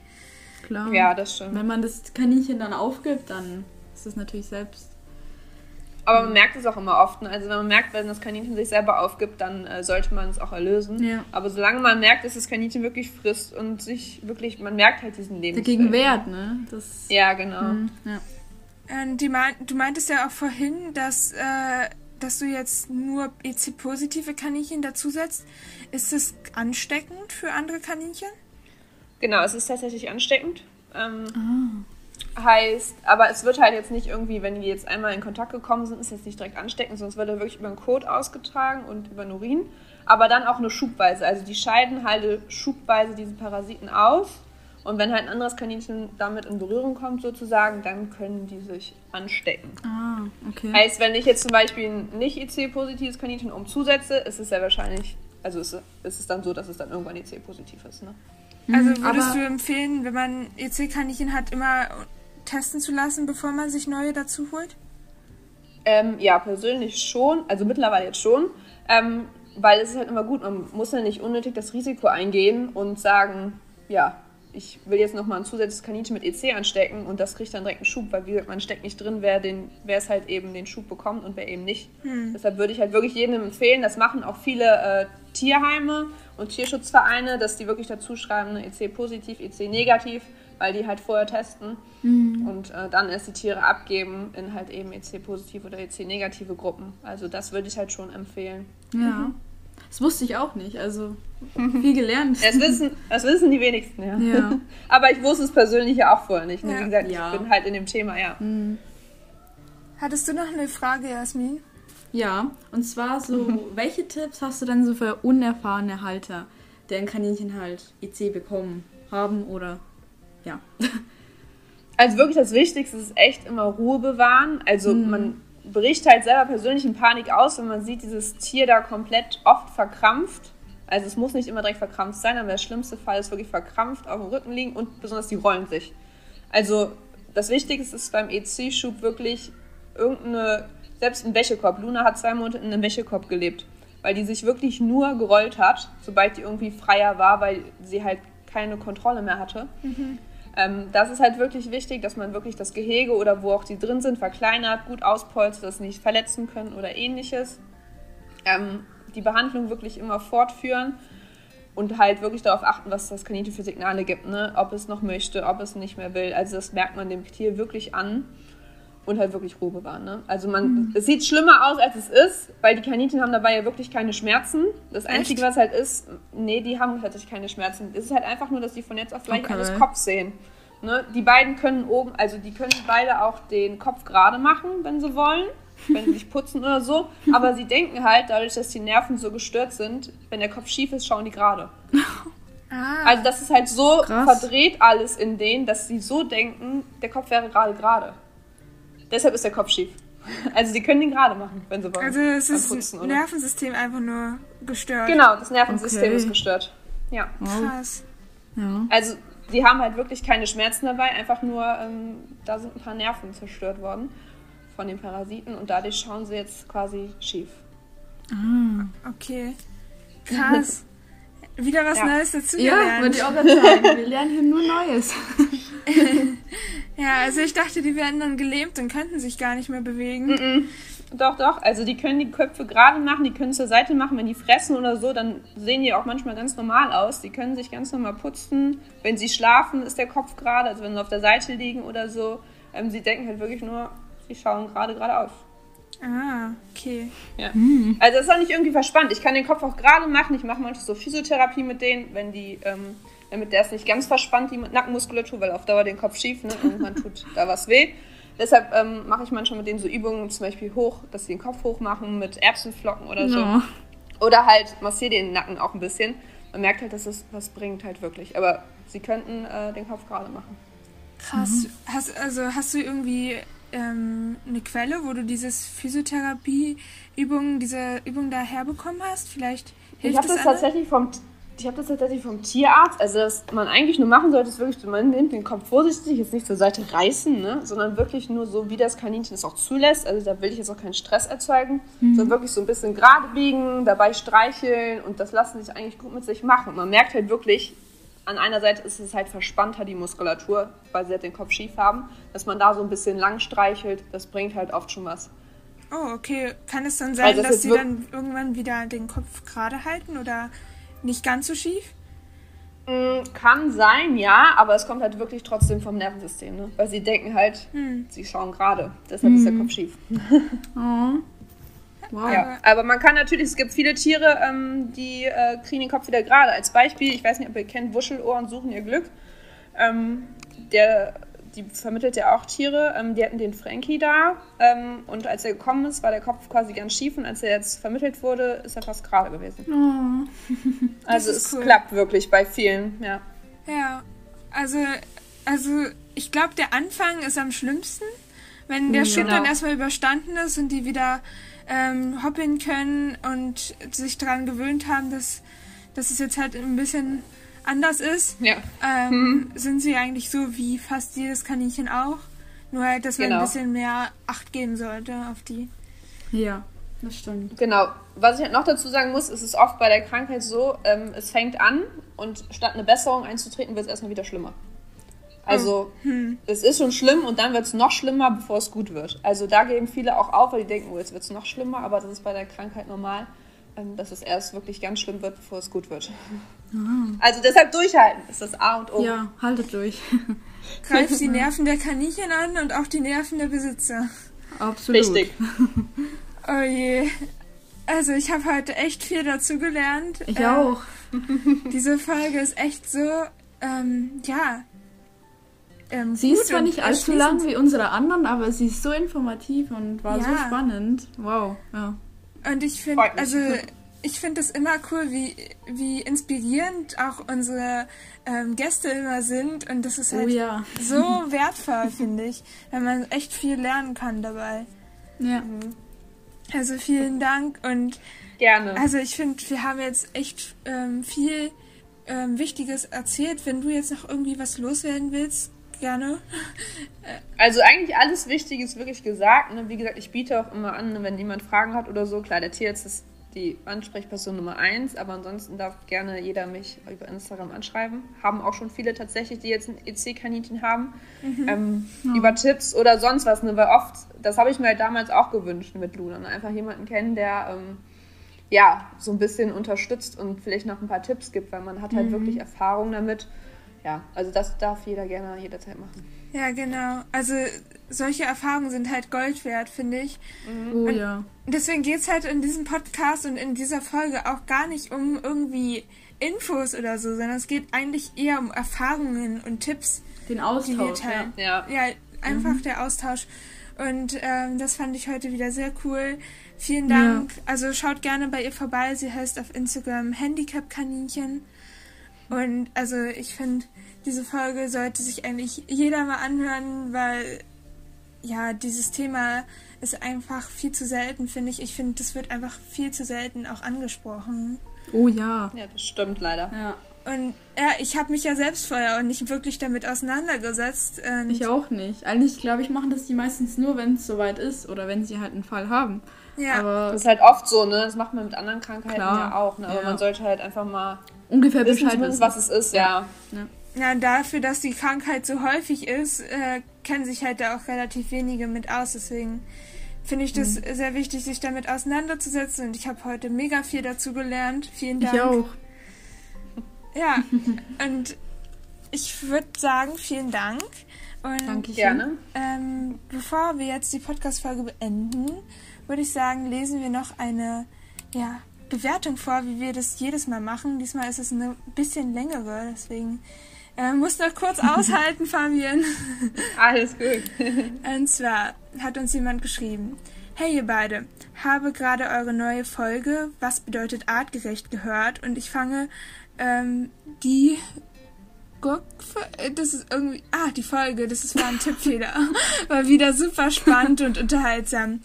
Klar. Ja, das stimmt. Wenn man das Kaninchen dann aufgibt, dann es natürlich selbst. Aber man merkt es auch immer oft. Ne? Also wenn man merkt, wenn das Kaninchen sich selber aufgibt, dann äh, sollte man es auch erlösen. Ja. Aber solange man merkt, dass das Kaninchen wirklich frisst und sich wirklich, man merkt halt diesen Lebenswelt. Dagegen wehrt, ne? Das, ja, genau. Mh, ja. Ähm, die mein, du meintest ja auch vorhin, dass, äh, dass du jetzt nur EC-positive Kaninchen dazusetzt. Ist es ansteckend für andere Kaninchen? Genau, es ist tatsächlich ansteckend. Ähm, ah. Heißt, aber es wird halt jetzt nicht irgendwie, wenn die jetzt einmal in Kontakt gekommen sind, ist jetzt nicht direkt ansteckend, sondern es wird ja wirklich über den Kot ausgetragen und über den Urin. Aber dann auch nur schubweise. Also die scheiden halt schubweise diese Parasiten aus. Und wenn halt ein anderes Kaninchen damit in Berührung kommt, sozusagen, dann können die sich anstecken. Ah, okay. Heißt, wenn ich jetzt zum Beispiel ein nicht IC-positives Kaninchen umzusetze, ist es sehr wahrscheinlich, also ist, ist es dann so, dass es dann irgendwann IC-positiv ist. Ne? Also würdest Aber du empfehlen, wenn man EC-Kaninchen hat, immer testen zu lassen, bevor man sich neue dazu holt? Ähm, ja, persönlich schon. Also mittlerweile jetzt schon. Ähm, weil es ist halt immer gut, man muss ja nicht unnötig das Risiko eingehen und sagen, ja, ich will jetzt nochmal ein zusätzliches Kaninchen mit EC anstecken und das kriegt dann direkt einen Schub, weil wie gesagt, man steckt nicht drin, wer, den, wer es halt eben den Schub bekommt und wer eben nicht. Hm. Deshalb würde ich halt wirklich jedem empfehlen, das machen auch viele äh, Tierheime und Tierschutzvereine, dass die wirklich dazu schreiben, ne, EC positiv, EC negativ, weil die halt vorher testen mhm. und äh, dann erst die Tiere abgeben in halt eben EC-positive oder EC-negative Gruppen. Also das würde ich halt schon empfehlen. Ja. Mhm. Das wusste ich auch nicht, also viel gelernt. Das wissen, das wissen die wenigsten, ja. ja. Aber ich wusste es persönlich ja auch vorher nicht. Ne? Ja. Wie gesagt, ja. ich bin halt in dem Thema, ja. Mhm. Hattest du noch eine Frage, Jasmin? Ja, und zwar so, welche Tipps hast du denn so für unerfahrene Halter, deren Kaninchen halt EC bekommen haben oder ja. Also wirklich das Wichtigste ist echt immer Ruhe bewahren. Also mhm. man bricht halt selber persönlich in Panik aus, wenn man sieht, dieses Tier da komplett oft verkrampft. Also es muss nicht immer direkt verkrampft sein, aber der schlimmste Fall ist wirklich verkrampft auf dem Rücken liegen und besonders die rollen sich. Also das Wichtigste ist beim EC-Schub wirklich irgendeine, selbst ein Wäschekorb. Luna hat zwei Monate in einem Wäschekorb gelebt, weil die sich wirklich nur gerollt hat, sobald die irgendwie freier war, weil sie halt keine Kontrolle mehr hatte. Mhm. Ähm, das ist halt wirklich wichtig, dass man wirklich das Gehege oder wo auch die drin sind verkleinert, gut auspolstert, dass sie nicht verletzen können oder ähnliches. Ähm, die Behandlung wirklich immer fortführen und halt wirklich darauf achten, was das Kaninchen für Signale gibt, ne? ob es noch möchte, ob es nicht mehr will. Also das merkt man dem Tier wirklich an und halt wirklich Ruhe bewahren. Ne? Also man, mhm. es sieht schlimmer aus, als es ist, weil die Kaninchen haben dabei ja wirklich keine Schmerzen. Das Einzige, Echt? was halt ist, nee, die haben tatsächlich keine Schmerzen. Es ist halt einfach nur, dass die von jetzt auf gleich okay. alles Kopf sehen. Ne? Die beiden können oben, also die können beide auch den Kopf gerade machen, wenn sie wollen, wenn sie sich putzen oder so. Aber sie denken halt, dadurch, dass die Nerven so gestört sind, wenn der Kopf schief ist, schauen die gerade. Ah, also das ist halt so krass. verdreht alles in denen, dass sie so denken, der Kopf wäre gerade gerade. Deshalb ist der Kopf schief. Also sie können den gerade machen, wenn sie wollen. Also es ist das Nervensystem einfach nur gestört. Genau, das Nervensystem okay. ist gestört. Ja. Krass. Ja. Also die haben halt wirklich keine Schmerzen dabei, einfach nur, ähm, da sind ein paar Nerven zerstört worden von den Parasiten und dadurch schauen sie jetzt quasi schief. Ah, okay. Krass. Wieder was ja. Neues dazu gelernt. Ja, würde ich auch gerade sagen. Wir lernen hier nur Neues. ja, also ich dachte, die wären dann gelähmt und könnten sich gar nicht mehr bewegen. Mm -mm. Doch, doch. Also die können die Köpfe gerade machen, die können zur Seite machen. Wenn die fressen oder so, dann sehen die auch manchmal ganz normal aus. Die können sich ganz normal putzen. Wenn sie schlafen, ist der Kopf gerade. Also wenn sie auf der Seite liegen oder so. Ähm, sie denken halt wirklich nur, sie schauen gerade geradeaus. Ah, okay. Ja. Hm. Also das ist auch nicht irgendwie verspannt. Ich kann den Kopf auch gerade machen. Ich mache manchmal so Physiotherapie mit denen, wenn die, ähm, damit der ist nicht ganz verspannt, die Nackenmuskulatur, weil auf Dauer den Kopf schief, ne? Irgendwann tut da was weh. Deshalb ähm, mache ich manchmal mit denen so Übungen, zum Beispiel hoch, dass sie den Kopf hoch machen mit Erbsenflocken oder so. Ja. Oder halt massiere den Nacken auch ein bisschen. man merkt halt, dass es was bringt halt wirklich. Aber sie könnten äh, den Kopf gerade machen. Krass. Mhm. Hast, also hast du irgendwie ähm, eine Quelle, wo du dieses Physiotherapie-Übungen, diese Übung da herbekommen hast? Vielleicht hilft Ich habe das, das tatsächlich vom ich habe das tatsächlich vom Tierarzt. Also, was man eigentlich nur machen sollte, ist wirklich, man nimmt den Kopf vorsichtig, jetzt nicht zur Seite reißen, ne? sondern wirklich nur so, wie das Kaninchen es auch zulässt. Also, da will ich jetzt auch keinen Stress erzeugen, mhm. sondern wirklich so ein bisschen gerade biegen, dabei streicheln und das lassen sich eigentlich gut mit sich machen. man merkt halt wirklich, an einer Seite ist es halt verspannter, die Muskulatur, weil sie halt den Kopf schief haben, dass man da so ein bisschen lang streichelt, das bringt halt oft schon was. Oh, okay. Kann es dann sein, also das dass sie dann irgendwann wieder den Kopf gerade halten oder nicht ganz so schief? Mm, kann sein, ja, aber es kommt halt wirklich trotzdem vom Nervensystem, ne? Weil sie denken halt, hm. sie schauen gerade, deshalb hm. ist der hm. Kopf schief. oh. Wow. Ja, aber man kann natürlich, es gibt viele Tiere, ähm, die äh, kriegen den Kopf wieder gerade. Als Beispiel, ich weiß nicht, ob ihr kennt Wuschelohren suchen ihr Glück. Ähm, der, die vermittelt ja auch Tiere. Ähm, die hatten den Frankie da ähm, und als er gekommen ist, war der Kopf quasi ganz schief und als er jetzt vermittelt wurde, ist er fast gerade gewesen. Oh. also es cool. klappt wirklich bei vielen, ja. Ja, also, also ich glaube, der Anfang ist am schlimmsten. Wenn der Schub genau. dann erstmal überstanden ist und die wieder ähm, hoppeln können und sich daran gewöhnt haben, dass, dass es jetzt halt ein bisschen anders ist, ja. ähm, mhm. sind sie eigentlich so wie fast jedes Kaninchen auch. Nur halt, dass man genau. ein bisschen mehr Acht geben sollte auf die. Ja, das stimmt. Genau. Was ich halt noch dazu sagen muss, ist es oft bei der Krankheit so, ähm, es fängt an und statt eine Besserung einzutreten, wird es erstmal wieder schlimmer. Also hm. es ist schon schlimm und dann wird es noch schlimmer, bevor es gut wird. Also da geben viele auch auf, weil die denken, oh, jetzt wird es noch schlimmer, aber das ist bei der Krankheit normal, ähm, dass es erst wirklich ganz schlimm wird, bevor es gut wird. Ah. Also deshalb durchhalten ist das A und O. Ja, haltet durch. Greift die Nerven der Kaninchen an und auch die Nerven der Besitzer. Absolut. Richtig. Oh je. Also ich habe heute echt viel dazu gelernt. Ich äh, auch. diese Folge ist echt so, ähm, ja, ähm, sie ist zwar nicht allzu lang wie unsere anderen, aber sie ist so informativ und war ja. so spannend. Wow, ja. Und ich finde, also ich finde es immer cool, wie, wie inspirierend auch unsere ähm, Gäste immer sind. Und das ist oh halt oh, ja. so wertvoll, finde ich, wenn man echt viel lernen kann dabei. Ja. Mhm. Also vielen Dank und gerne. Also ich finde, wir haben jetzt echt ähm, viel ähm, Wichtiges erzählt. Wenn du jetzt noch irgendwie was loswerden willst, gerne. Also eigentlich alles Wichtige ist wirklich gesagt. Ne? Wie gesagt, ich biete auch immer an, wenn jemand Fragen hat oder so. Klar, der Tierarzt ist die Ansprechperson Nummer eins, aber ansonsten darf gerne jeder mich über Instagram anschreiben. Haben auch schon viele tatsächlich, die jetzt ein EC-Kaninchen haben, mhm. ähm, ja. über Tipps oder sonst was. Ne? Weil oft, das habe ich mir halt damals auch gewünscht mit Luna. Ne? Einfach jemanden kennen, der ähm, ja so ein bisschen unterstützt und vielleicht noch ein paar Tipps gibt, weil man hat halt mhm. wirklich Erfahrung damit ja, also das darf jeder gerne jederzeit machen. Ja, genau. Also solche Erfahrungen sind halt Gold wert, finde ich. Mhm. Oh und ja. Deswegen geht es halt in diesem Podcast und in dieser Folge auch gar nicht um irgendwie Infos oder so, sondern es geht eigentlich eher um Erfahrungen und Tipps. Den Austausch. Ja. ja. ja, einfach mhm. der Austausch. Und ähm, das fand ich heute wieder sehr cool. Vielen Dank. Ja. Also schaut gerne bei ihr vorbei. Sie heißt auf Instagram Handicap Kaninchen. Und also ich finde, diese Folge sollte sich eigentlich jeder mal anhören, weil ja, dieses Thema ist einfach viel zu selten, finde ich. Ich finde, das wird einfach viel zu selten auch angesprochen. Oh ja. Ja, das stimmt leider. Ja. Und ja, ich habe mich ja selbst vorher auch nicht wirklich damit auseinandergesetzt. ich auch nicht. Eigentlich, glaube ich, machen das die meistens nur, wenn es soweit ist oder wenn sie halt einen Fall haben. Ja. Aber das ist halt oft so, ne? Das macht man mit anderen Krankheiten Klar. ja auch, ne? Aber ja. man sollte halt einfach mal ungefähr Bescheid wissen, was es ist, ja. ja. Ja, dafür, dass die Krankheit so häufig ist, äh, kennen sich halt da auch relativ wenige mit aus. Deswegen finde ich das mhm. sehr wichtig, sich damit auseinanderzusetzen. Und ich habe heute mega viel dazu gelernt. Vielen Dank. Ich auch. Ja, und ich würde sagen, vielen Dank. Und Danke gerne. Ähm, bevor wir jetzt die Podcast-Folge beenden, würde ich sagen, lesen wir noch eine ja, Bewertung vor, wie wir das jedes Mal machen. Diesmal ist es eine bisschen längere, deswegen äh, muss noch kurz aushalten, Fabian. Alles gut. Und zwar hat uns jemand geschrieben. Hey ihr beide, habe gerade eure neue Folge Was bedeutet artgerecht gehört und ich fange ähm, die das ist irgendwie, ah, die Folge, das ist, war ein Tippfehler, war wieder super spannend und unterhaltsam.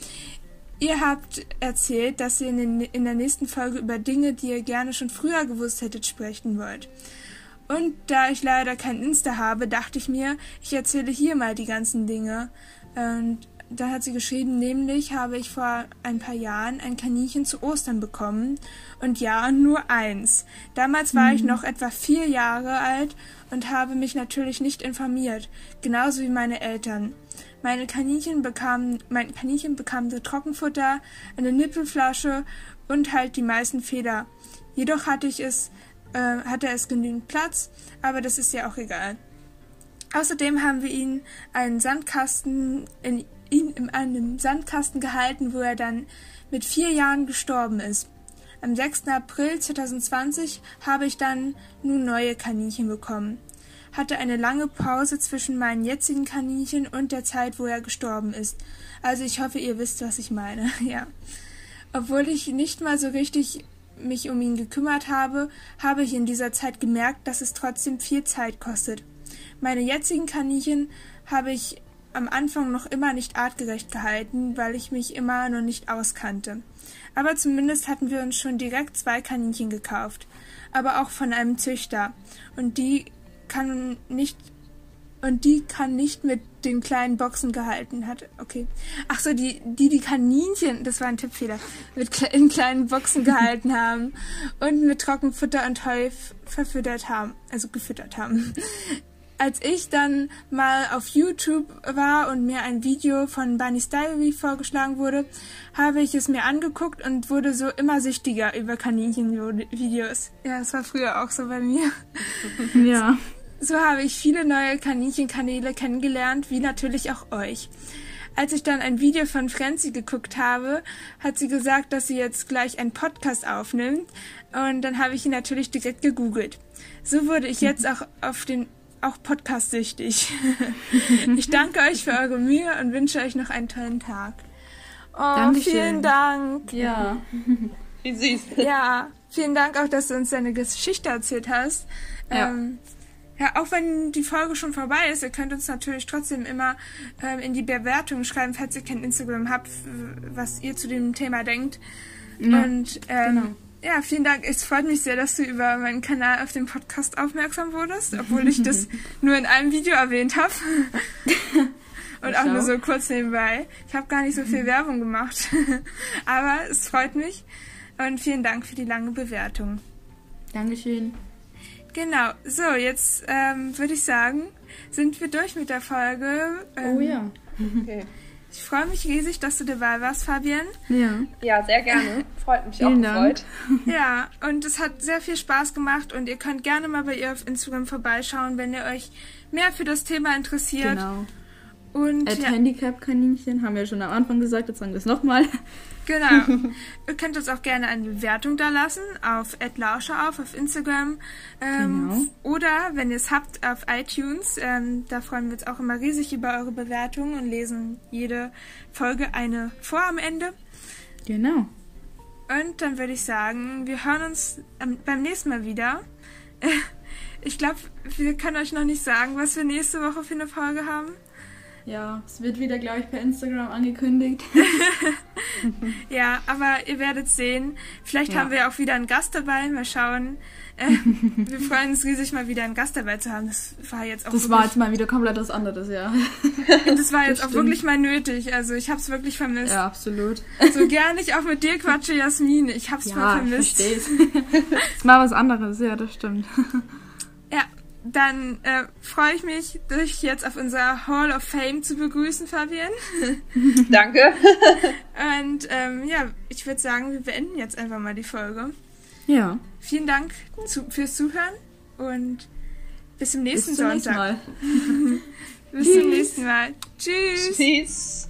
Ihr habt erzählt, dass ihr in, den, in der nächsten Folge über Dinge, die ihr gerne schon früher gewusst hättet, sprechen wollt. Und da ich leider kein Insta habe, dachte ich mir, ich erzähle hier mal die ganzen Dinge. Und da hat sie geschrieben, nämlich habe ich vor ein paar Jahren ein Kaninchen zu Ostern bekommen. Und ja, nur eins. Damals war mhm. ich noch etwa vier Jahre alt und habe mich natürlich nicht informiert, genauso wie meine Eltern. Meine Kaninchen bekamen, mein Kaninchen bekam Trockenfutter, eine Nippelflasche und halt die meisten Feder. Jedoch hatte ich es, äh, hatte es genügend Platz, aber das ist ja auch egal. Außerdem haben wir ihn einen Sandkasten in, ihn in einem Sandkasten gehalten, wo er dann mit vier Jahren gestorben ist. Am 6. April 2020 habe ich dann nun neue Kaninchen bekommen hatte eine lange Pause zwischen meinen jetzigen Kaninchen und der Zeit, wo er gestorben ist. Also ich hoffe, ihr wisst, was ich meine. ja. Obwohl ich nicht mal so richtig mich um ihn gekümmert habe, habe ich in dieser Zeit gemerkt, dass es trotzdem viel Zeit kostet. Meine jetzigen Kaninchen habe ich am Anfang noch immer nicht artgerecht gehalten, weil ich mich immer noch nicht auskannte. Aber zumindest hatten wir uns schon direkt zwei Kaninchen gekauft, aber auch von einem Züchter, und die kann nicht und die kann nicht mit den kleinen Boxen gehalten hat. Okay. Ach so, die, die die Kaninchen, das war ein Tippfehler, mit in kleinen Boxen gehalten haben und mit Trockenfutter und Heu verfüttert haben, also gefüttert haben. Als ich dann mal auf YouTube war und mir ein Video von Bunny's Diary vorgeschlagen wurde, habe ich es mir angeguckt und wurde so immer süchtiger über Kaninchenvideos. Ja, das war früher auch so bei mir. Ja. So habe ich viele neue Kaninchenkanäle kennengelernt, wie natürlich auch euch. Als ich dann ein Video von Frenzy geguckt habe, hat sie gesagt, dass sie jetzt gleich einen Podcast aufnimmt. Und dann habe ich ihn natürlich direkt gegoogelt. So wurde ich jetzt auch auf den auch Podcast süchtig. ich danke euch für eure Mühe und wünsche euch noch einen tollen Tag. Oh, Dankeschön. vielen Dank. Ja. Wie süß. Ja, vielen Dank auch, dass du uns deine Geschichte erzählt hast. Ja. Ähm, ja, auch wenn die Folge schon vorbei ist, ihr könnt uns natürlich trotzdem immer ähm, in die Bewertung schreiben, falls ihr kein Instagram habt, was ihr zu dem Thema denkt. Ja, Und ähm, genau. ja, vielen Dank. Es freut mich sehr, dass du über meinen Kanal auf dem Podcast aufmerksam wurdest, obwohl ich das nur in einem Video erwähnt habe. Und auch nur so kurz nebenbei. Ich habe gar nicht so viel Werbung gemacht. Aber es freut mich. Und vielen Dank für die lange Bewertung. Dankeschön. Genau, so, jetzt ähm, würde ich sagen, sind wir durch mit der Folge. Ähm, oh ja. Okay. Ich freue mich riesig, dass du dabei warst, Fabian. Ja. Ja, sehr gerne. Freut mich Vielen auch gefreut. Ja, und es hat sehr viel Spaß gemacht und ihr könnt gerne mal bei ihr auf Instagram vorbeischauen, wenn ihr euch mehr für das Thema interessiert. Genau. Und At ja. Handicap-Kaninchen haben wir schon am Anfang gesagt, jetzt sagen wir es nochmal. Genau. Ihr könnt uns auch gerne eine Bewertung da lassen auf @lauscher auf auf Instagram ähm, genau. oder wenn ihr es habt auf iTunes. Ähm, da freuen wir uns auch immer riesig über eure Bewertungen und lesen jede Folge eine vor am Ende. Genau. Und dann würde ich sagen, wir hören uns ähm, beim nächsten Mal wieder. Ich glaube, wir können euch noch nicht sagen, was wir nächste Woche für eine Folge haben. Ja, es wird wieder, glaube ich, per Instagram angekündigt. ja, aber ihr werdet sehen. Vielleicht ja. haben wir auch wieder einen Gast dabei. Mal schauen. Äh, wir freuen uns riesig, mal wieder einen Gast dabei zu haben. Das war jetzt auch. Das war jetzt mal wieder komplett was anderes, ja. das war jetzt das auch wirklich mal nötig. Also ich habe es wirklich vermisst. Ja, absolut. So gern ich auch mit dir quatsche, Jasmin. Ich habe es ja, mal vermisst. Ich verstehe es. war was anderes, ja, das stimmt dann äh, freue ich mich, dich jetzt auf unser Hall of Fame zu begrüßen, Fabian. Danke. Und ähm, ja, ich würde sagen, wir beenden jetzt einfach mal die Folge. Ja. Vielen Dank zu, fürs Zuhören und bis zum nächsten bis Sonntag. Nächsten bis zum nächsten Mal. Tschüss. Tschüss.